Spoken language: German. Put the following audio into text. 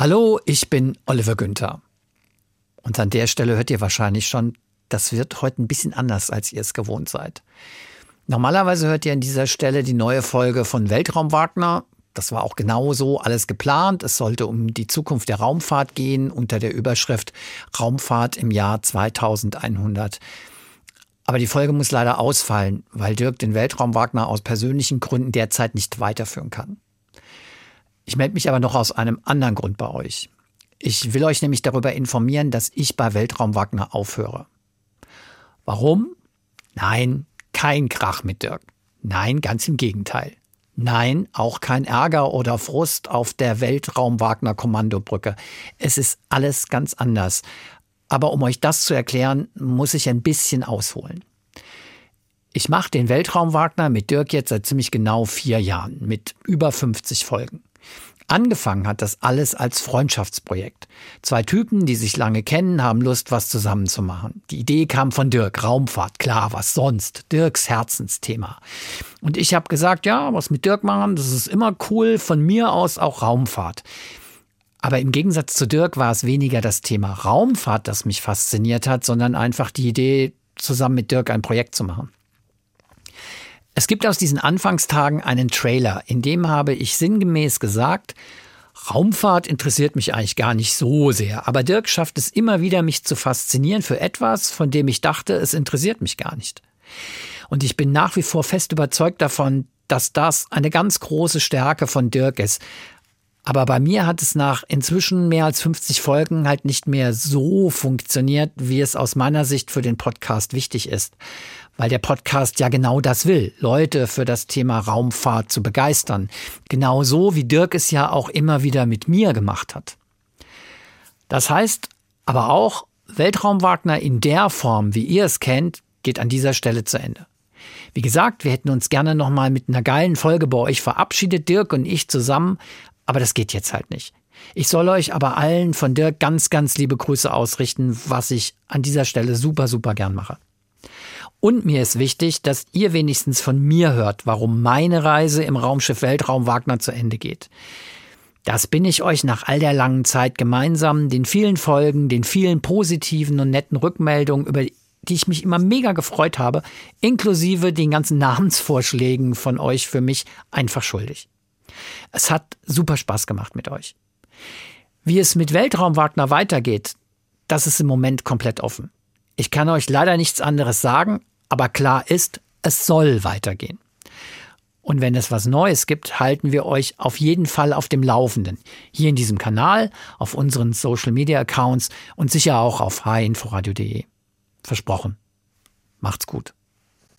Hallo, ich bin Oliver Günther. Und an der Stelle hört ihr wahrscheinlich schon, das wird heute ein bisschen anders, als ihr es gewohnt seid. Normalerweise hört ihr an dieser Stelle die neue Folge von Weltraum Wagner. Das war auch genau so alles geplant. Es sollte um die Zukunft der Raumfahrt gehen unter der Überschrift Raumfahrt im Jahr 2100. Aber die Folge muss leider ausfallen, weil Dirk den Weltraum Wagner aus persönlichen Gründen derzeit nicht weiterführen kann. Ich melde mich aber noch aus einem anderen Grund bei euch. Ich will euch nämlich darüber informieren, dass ich bei Weltraum Wagner aufhöre. Warum? Nein, kein Krach mit Dirk. Nein, ganz im Gegenteil. Nein, auch kein Ärger oder Frust auf der Weltraum Wagner Kommandobrücke. Es ist alles ganz anders. Aber um euch das zu erklären, muss ich ein bisschen ausholen. Ich mache den Weltraum Wagner mit Dirk jetzt seit ziemlich genau vier Jahren, mit über 50 Folgen. Angefangen hat das alles als Freundschaftsprojekt. Zwei Typen, die sich lange kennen, haben Lust, was zusammen zu machen. Die Idee kam von Dirk, Raumfahrt, klar, was sonst? Dirks Herzensthema. Und ich habe gesagt, ja, was mit Dirk machen, das ist immer cool, von mir aus auch Raumfahrt. Aber im Gegensatz zu Dirk war es weniger das Thema Raumfahrt, das mich fasziniert hat, sondern einfach die Idee, zusammen mit Dirk ein Projekt zu machen. Es gibt aus diesen Anfangstagen einen Trailer, in dem habe ich sinngemäß gesagt, Raumfahrt interessiert mich eigentlich gar nicht so sehr, aber Dirk schafft es immer wieder, mich zu faszinieren für etwas, von dem ich dachte, es interessiert mich gar nicht. Und ich bin nach wie vor fest überzeugt davon, dass das eine ganz große Stärke von Dirk ist. Aber bei mir hat es nach inzwischen mehr als 50 Folgen halt nicht mehr so funktioniert, wie es aus meiner Sicht für den Podcast wichtig ist weil der Podcast ja genau das will, Leute für das Thema Raumfahrt zu begeistern. Genauso wie Dirk es ja auch immer wieder mit mir gemacht hat. Das heißt aber auch, Weltraum Wagner in der Form, wie ihr es kennt, geht an dieser Stelle zu Ende. Wie gesagt, wir hätten uns gerne nochmal mit einer geilen Folge bei euch verabschiedet, Dirk und ich zusammen, aber das geht jetzt halt nicht. Ich soll euch aber allen von Dirk ganz, ganz liebe Grüße ausrichten, was ich an dieser Stelle super, super gern mache. Und mir ist wichtig, dass ihr wenigstens von mir hört, warum meine Reise im Raumschiff Weltraum Wagner zu Ende geht. Das bin ich euch nach all der langen Zeit gemeinsam, den vielen Folgen, den vielen positiven und netten Rückmeldungen, über die ich mich immer mega gefreut habe, inklusive den ganzen Namensvorschlägen von euch für mich einfach schuldig. Es hat super Spaß gemacht mit euch. Wie es mit Weltraum Wagner weitergeht, das ist im Moment komplett offen. Ich kann euch leider nichts anderes sagen, aber klar ist, es soll weitergehen. Und wenn es was Neues gibt, halten wir euch auf jeden Fall auf dem Laufenden. Hier in diesem Kanal, auf unseren Social Media Accounts und sicher auch auf hinforadio.de. Versprochen. Macht's gut.